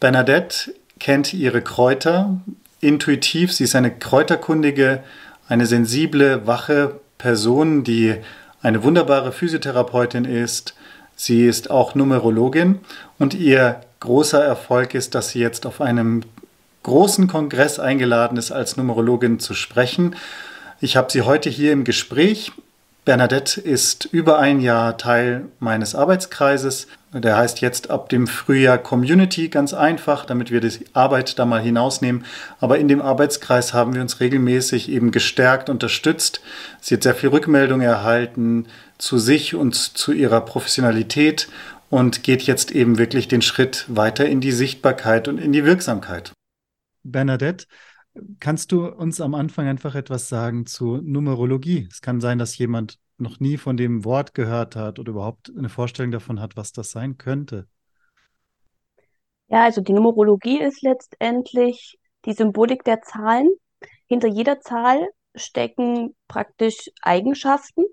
Bernadette kennt ihre Kräuter intuitiv. Sie ist eine kräuterkundige, eine sensible, wache Person, die eine wunderbare Physiotherapeutin ist. Sie ist auch Numerologin und ihr großer Erfolg ist, dass sie jetzt auf einem großen Kongress eingeladen ist, als Numerologin zu sprechen. Ich habe sie heute hier im Gespräch. Bernadette ist über ein Jahr Teil meines Arbeitskreises. Der heißt jetzt ab dem Frühjahr Community, ganz einfach, damit wir die Arbeit da mal hinausnehmen. Aber in dem Arbeitskreis haben wir uns regelmäßig eben gestärkt, unterstützt. Sie hat sehr viel Rückmeldung erhalten zu sich und zu ihrer Professionalität und geht jetzt eben wirklich den Schritt weiter in die Sichtbarkeit und in die Wirksamkeit. Bernadette, kannst du uns am Anfang einfach etwas sagen zu Numerologie? Es kann sein, dass jemand noch nie von dem Wort gehört hat oder überhaupt eine Vorstellung davon hat, was das sein könnte. Ja, also die Numerologie ist letztendlich die Symbolik der Zahlen. Hinter jeder Zahl stecken praktisch Eigenschaften,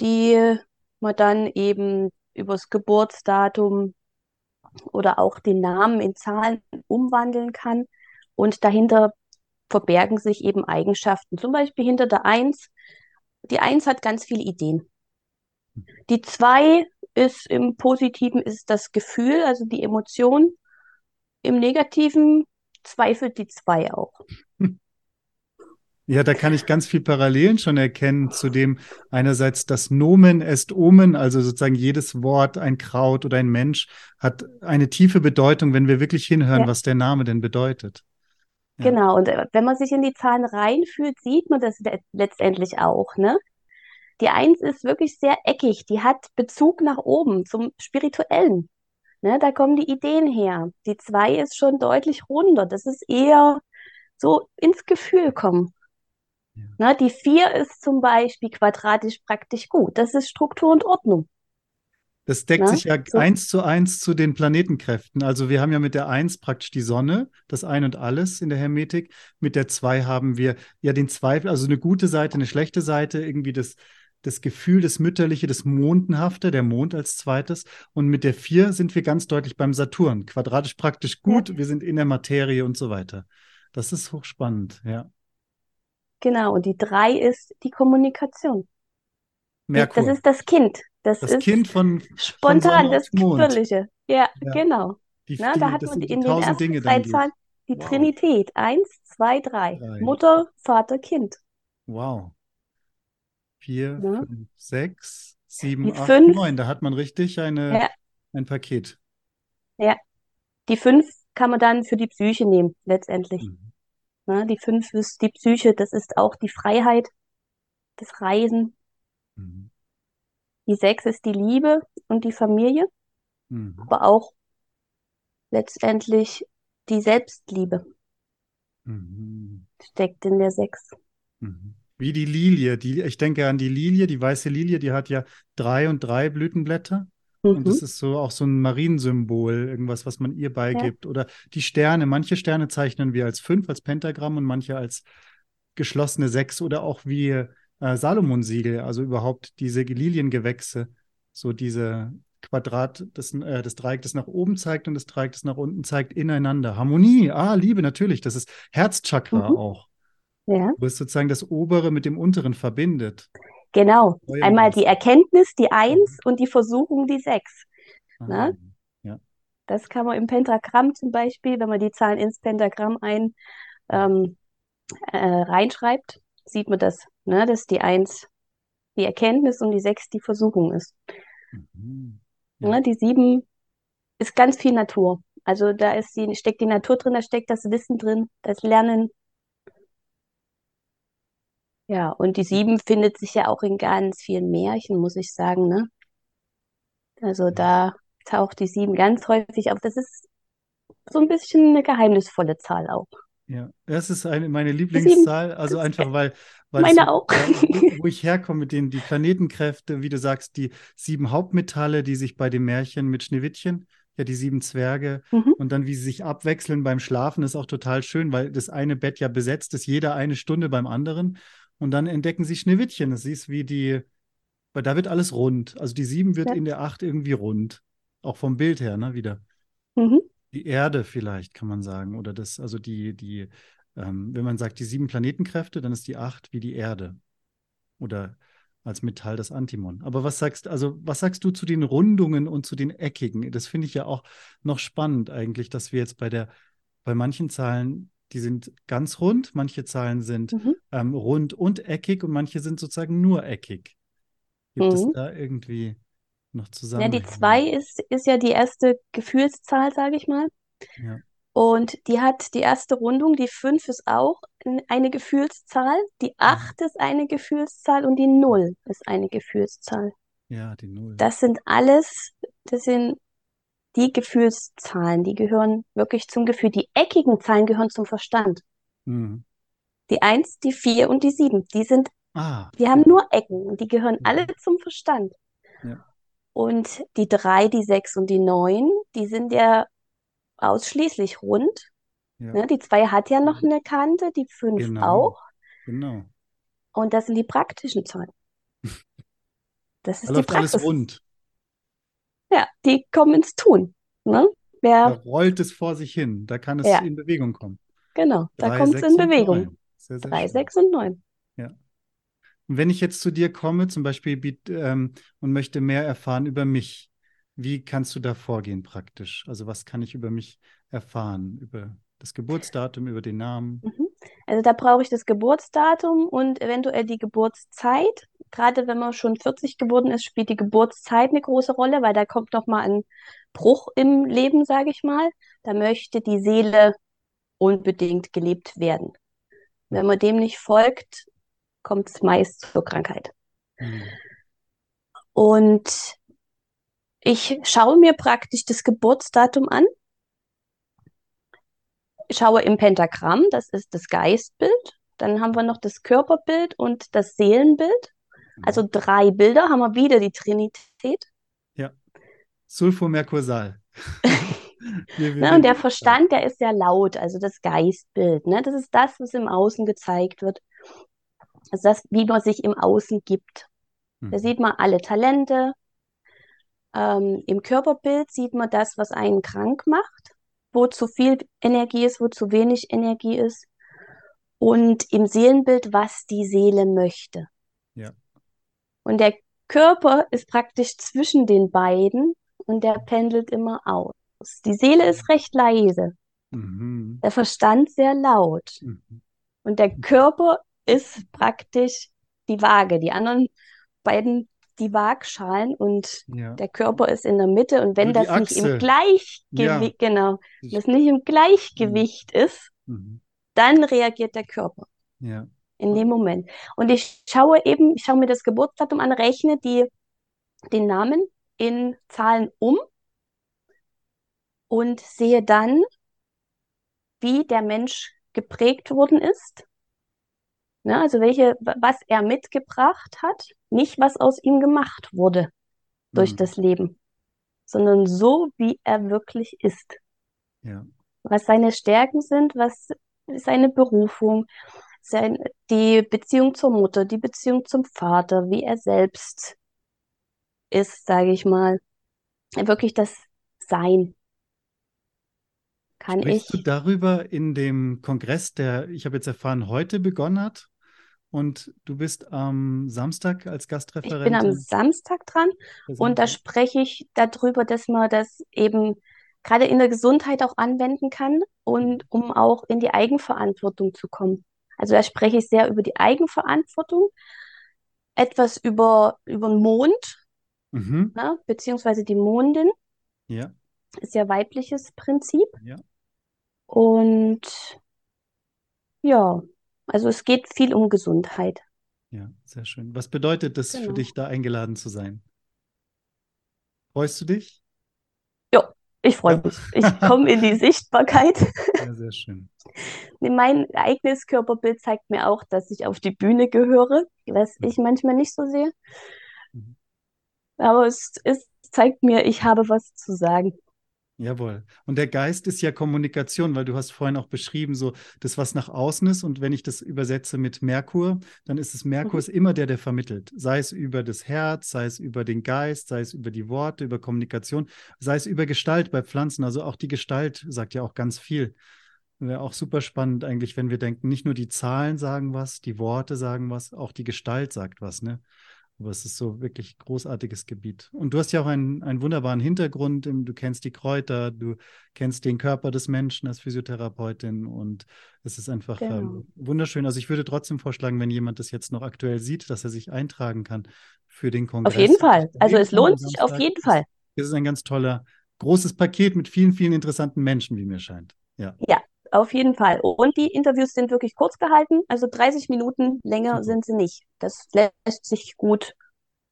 die man dann eben übers Geburtsdatum oder auch den Namen in Zahlen umwandeln kann. Und dahinter verbergen sich eben Eigenschaften. Zum Beispiel hinter der Eins. Die Eins hat ganz viele Ideen. Die Zwei ist im Positiven ist das Gefühl, also die Emotion. Im Negativen zweifelt die Zwei auch. Ja, da kann ich ganz viel Parallelen schon erkennen zu dem einerseits das Nomen est Omen, also sozusagen jedes Wort, ein Kraut oder ein Mensch hat eine tiefe Bedeutung, wenn wir wirklich hinhören, ja. was der Name denn bedeutet. Ja. Genau, und äh, wenn man sich in die Zahlen reinfühlt, sieht man das letztendlich auch, ne? Die Eins ist wirklich sehr eckig, die hat Bezug nach oben zum Spirituellen. Ne? Da kommen die Ideen her. Die Zwei ist schon deutlich runder, das ist eher so ins Gefühl kommen. Ja. Ne, die vier ist zum Beispiel quadratisch praktisch gut. Das ist Struktur und Ordnung. Das deckt? Ne? sich ja so. eins zu eins zu den Planetenkräften. Also wir haben ja mit der Eins praktisch die Sonne, das Ein und Alles in der Hermetik. Mit der Zwei haben wir ja den Zweifel, also eine gute Seite, eine schlechte Seite, irgendwie das, das Gefühl, das Mütterliche, das Mondenhafte, der Mond als zweites. Und mit der Vier sind wir ganz deutlich beim Saturn. Quadratisch praktisch gut, ja. wir sind in der Materie und so weiter. Das ist hochspannend, ja. Genau, und die drei ist die Kommunikation. Merkur. Das ist das Kind. Das, das ist Kind von spontan, von das Quirlige. Ja, ja, genau. Die, Na, da hat man in den ersten Dinge drei Zahlen die wow. Trinität. Eins, zwei, drei. drei. Mutter, Vater, Kind. Wow. Vier, ja. fünf, sechs, sieben, die acht, fünf, neun. Da hat man richtig eine, ja. ein Paket. Ja. Die fünf kann man dann für die Psyche nehmen, letztendlich. Mhm. Ne? Die fünf ist die Psyche, das ist auch die Freiheit, das Reisen. Mhm. Die sechs ist die Liebe und die Familie, mhm. aber auch letztendlich die Selbstliebe. Mhm. Steckt in der sechs. Mhm. Wie die Lilie. Die, ich denke an die Lilie, die weiße Lilie, die hat ja drei und drei Blütenblätter. Mhm. Und das ist so auch so ein Mariensymbol, irgendwas, was man ihr beigibt. Ja. Oder die Sterne. Manche Sterne zeichnen wir als fünf, als Pentagramm und manche als geschlossene sechs oder auch wie äh, Salomon-Siegel, also überhaupt diese Liliengewächse, so diese Quadrat, das, äh, das Dreieck, das nach oben zeigt und das Dreieck, das nach unten zeigt, ineinander. Harmonie, ah, Liebe, natürlich, das ist Herzchakra mhm. auch. Ja. Wo es sozusagen das obere mit dem unteren verbindet. Genau. Einmal die Erkenntnis, die Eins mhm. und die Versuchung, die Sechs. Ne? Ja. Das kann man im Pentagramm zum Beispiel, wenn man die Zahlen ins Pentagramm ein ähm, äh, reinschreibt, sieht man das, ne? dass die Eins die Erkenntnis und die Sechs die Versuchung ist. Mhm. Ja. Ne? Die Sieben ist ganz viel Natur. Also da ist die, steckt die Natur drin, da steckt das Wissen drin, das Lernen, ja, und die Sieben findet sich ja auch in ganz vielen Märchen, muss ich sagen, ne? Also da taucht die Sieben ganz häufig auf. Das ist so ein bisschen eine geheimnisvolle Zahl auch. Ja, das ist eine, meine Lieblingszahl, also einfach weil, weil meine so, auch. wo, wo ich herkomme mit den die Planetenkräfte, wie du sagst, die sieben Hauptmetalle, die sich bei dem Märchen mit Schneewittchen, ja, die sieben Zwerge, Mhm, und dann, wie sie sich abwechseln beim Schlafen, ist auch total schön, weil das eine Bett ja besetzt ist, jeder eine Stunde beim anderen. Und dann entdecken sie Schneewittchen. Das ist wie die, weil da wird alles rund. Also die sieben wird ja. in der acht irgendwie rund. Auch vom Bild her, ne, wieder. Mhm, Die Erde vielleicht, kann man sagen. Oder das, also die, die, ähm, wenn man sagt, die sieben Planetenkräfte, dann ist die acht wie die Erde. Oder als Metall das Antimon. Aber was sagst, also was sagst du zu den Rundungen und zu den Eckigen? Das finde ich ja auch noch spannend eigentlich, dass wir jetzt bei der, bei manchen Zahlen, die sind ganz rund, manche Zahlen sind mhm, ähm, rund und eckig und manche sind sozusagen nur eckig. Gibt es mhm. da irgendwie noch Ja, die Zusammenhänge? zwei ist, ist ja die erste Gefühlszahl, sage ich mal. Ja. Und die hat die erste Rundung, die 5 ist auch eine Gefühlszahl, die Mhm. 8 ist eine Gefühlszahl und die 0 ist eine Gefühlszahl. Ja, die Null. Das sind alles, das sind die Gefühlszahlen, die gehören wirklich zum Gefühl. Die eckigen Zahlen gehören zum Verstand. Mhm. Die 1, die 4 und die 7, die sind, Ah, die haben nur Ecken und die gehören alle mhm. zum Verstand. Ja, Und die 3, die 6 und die 9, die sind ja ausschließlich rund. ja, Ne? Die 2 hat ja noch eine Kante, die 5 genau, auch. genau. Und das sind die praktischen Zahlen. Das Da ist die läuft alles rund. Ja, die kommen ins Tun. Ne? Da Wer, rollt es vor sich hin. Da kann es ja, in Bewegung kommen. genau, da Drei, kommt es sechs in Bewegung. neun. Sehr, sehr 3, schön. 6 und 9. Ja. Und wenn ich jetzt zu dir komme, zum Beispiel, ähm, und möchte mehr erfahren über mich, wie kannst du da vorgehen praktisch? Also was kann ich über mich erfahren? Über das Geburtsdatum, über den Namen? Mhm. Also da brauche ich das Geburtsdatum und eventuell die Geburtszeit. Gerade wenn man schon 40 geworden ist, spielt die Geburtszeit eine große Rolle, weil da kommt noch mal ein Bruch im Leben, sage ich mal. Da möchte die Seele unbedingt gelebt werden. Wenn man dem nicht folgt, kommt es meist zur Krankheit. Hm. Und ich schaue mir praktisch das Geburtsdatum an, schaue im Pentagramm, das ist das Geistbild. Dann haben wir noch das Körperbild und das Seelenbild. Also Mhm. drei Bilder haben wir wieder die Trinität. Ja, wir, Ne, und der Verstand, der ist sehr laut, also das Geistbild. Ne? Das ist das, was im Außen gezeigt wird. Also das, wie man sich im Außen gibt. Da Mhm. sieht man alle Talente. Ähm, Im Körperbild sieht man das, was einen krank macht, wo zu viel Energie ist, wo zu wenig Energie ist. Und im Seelenbild, was die Seele möchte. Ja. Und der Körper ist praktisch zwischen den beiden und der pendelt immer aus. Die Seele ist recht leise, Mhm. der Verstand sehr laut. Mhm. Und der Körper ist praktisch die Waage. Die anderen beiden, die Waagschalen und Ja. der Körper ist in der Mitte. Und wenn Also die das nicht im Achse. Ja. Gleichgewicht, genau, das nicht im Gleichgewicht ist, Mhm. dann reagiert der Körper Ja. in dem Moment. Und ich schaue eben, ich schaue mir das Geburtsdatum an, rechne die, den Namen in Zahlen um und sehe dann, wie der Mensch geprägt worden ist. Ne, also welche, was er mitgebracht hat, nicht was aus ihm gemacht wurde durch Mhm. das Leben, sondern so, wie er wirklich ist. Ja. Was seine Stärken sind, was seine Berufung, sein, die Beziehung zur Mutter, die Beziehung zum Vater, wie er selbst ist, sage ich mal. Wirklich das Sein kann Sprichst du ich. darüber in dem Kongress, der, ich habe jetzt erfahren, heute begonnen hat? Und du bist am Samstag als Ich bin am Gastreferentin Samstag dran und da spreche ich darüber, dass man das eben gerade in der Gesundheit auch anwenden kann und um auch in die Eigenverantwortung zu kommen. Also da spreche ich sehr über die Eigenverantwortung, etwas über, über den Mond, Mhm. ne, beziehungsweise die Mondin, Ja, ist ja weibliches Prinzip. ja. Und ja, also es geht viel um Gesundheit. Ja, sehr schön. Was bedeutet das für Genau. dich, da eingeladen zu sein? Freust du dich? Ja, Ich freue mich. Ich komme in die Sichtbarkeit. Ja, sehr schön. Mein eigenes Körperbild zeigt mir auch, dass ich auf die Bühne gehöre, was Mhm. ich manchmal nicht so sehe. Mhm. Aber es, es zeigt mir, ich habe was zu sagen. Jawohl. Und der Geist ist ja Kommunikation, weil du hast vorhin auch beschrieben, so das, was nach außen ist. Und wenn ich das übersetze mit Merkur, dann ist es Merkur Mhm. ist immer der, der vermittelt. Sei es über das Herz, sei es über den Geist, sei es über die Worte, über Kommunikation, sei es über Gestalt bei Pflanzen. Also auch die Gestalt sagt ja auch ganz viel. Wäre auch super spannend eigentlich, wenn wir denken, nicht nur die Zahlen sagen was, die Worte sagen was, auch die Gestalt sagt was, ne? Aber es ist so wirklich großartiges Gebiet. Und du hast ja auch einen, einen wunderbaren Hintergrund. Du kennst die Kräuter, du kennst den Körper des Menschen als Physiotherapeutin und es ist einfach Genau. ähm, wunderschön. Also ich würde trotzdem vorschlagen, wenn jemand das jetzt noch aktuell sieht, dass er sich eintragen kann für den Kongress. Auf jeden Fall. Also es lohnt sich auf jeden Fall. Es ist ein ganz toller, großes Paket mit vielen, vielen interessanten Menschen, wie mir scheint. Ja, Ja, auf jeden Fall. Und die Interviews sind wirklich kurz gehalten, also 30 Minuten länger sind sie nicht. Das lässt sich gut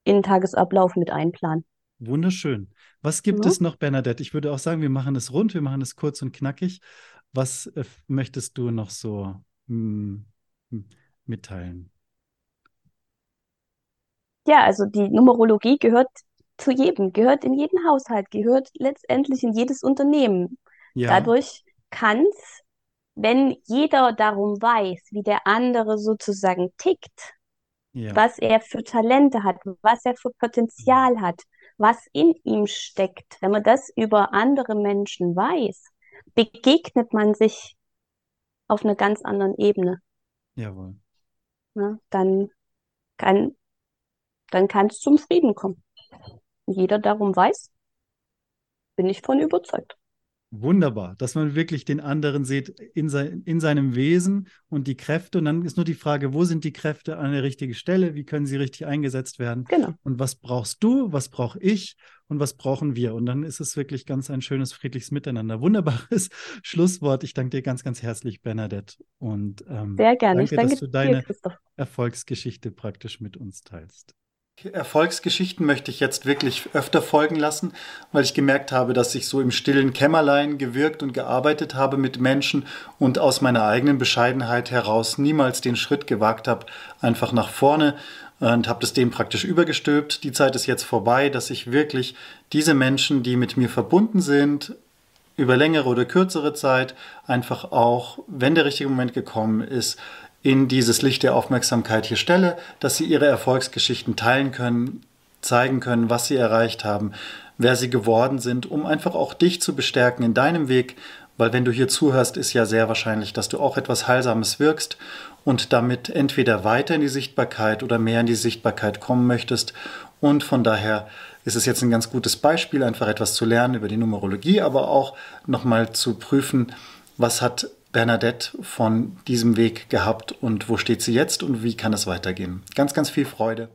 in den Tagesablauf mit einplanen. wunderschön. Was gibt Ja. es noch, Bernadette? Ich würde auch sagen, wir machen es rund, wir machen es kurz und knackig. Was äh, möchtest du noch so mm, m- mitteilen? Ja, also die Numerologie gehört zu jedem, gehört in jeden Haushalt, gehört letztendlich in jedes Unternehmen. Ja, Dadurch kann es, wenn jeder darum weiß, wie der andere sozusagen tickt, ja, was er für Talente hat, was er für Potenzial hat, was in ihm steckt, wenn man das über andere Menschen weiß, begegnet man sich auf einer ganz anderen Ebene. jawohl. Ne? Dann kann, dann kann es zum Frieden kommen. Jeder darum weiß, bin ich von überzeugt. Wunderbar, dass man wirklich den anderen sieht in, sein, in seinem Wesen und die Kräfte. Und dann ist nur die Frage, wo sind die Kräfte an der richtigen Stelle? Wie können sie richtig eingesetzt werden? Genau. Und was brauchst du? Was brauche ich? Und was brauchen wir? Und dann ist es wirklich ganz ein schönes, friedliches Miteinander. Wunderbares Schlusswort. Ich danke dir ganz, ganz herzlich, Bernadette. Und ähm, Sehr gerne. Ich danke, dass danke du dir, deine Christoph. Erfolgsgeschichte praktisch mit uns teilst. Erfolgsgeschichten möchte ich jetzt wirklich öfter folgen lassen, weil ich gemerkt habe, dass ich so im stillen Kämmerlein gewirkt und gearbeitet habe mit Menschen und aus meiner eigenen Bescheidenheit heraus niemals den Schritt gewagt habe, einfach nach vorne und habe das dem praktisch übergestülpt. Die Zeit ist jetzt vorbei, dass ich wirklich diese Menschen, die mit mir verbunden sind, über längere oder kürzere Zeit einfach auch, wenn der richtige Moment gekommen ist, in dieses Licht der Aufmerksamkeit hier stelle, dass sie ihre Erfolgsgeschichten teilen können, zeigen können, was sie erreicht haben, wer sie geworden sind, um einfach auch dich zu bestärken in deinem Weg, weil wenn du hier zuhörst, ist ja sehr wahrscheinlich, dass du auch etwas Heilsames wirkst und damit entweder weiter in die Sichtbarkeit oder mehr in die Sichtbarkeit kommen möchtest. Und von daher ist es jetzt ein ganz gutes Beispiel, einfach etwas zu lernen über die Numerologie, aber auch nochmal zu prüfen, was hat Bernadette von diesem Weg gehabt und wo steht sie jetzt und wie kann es weitergehen. Ganz, ganz viel Freude.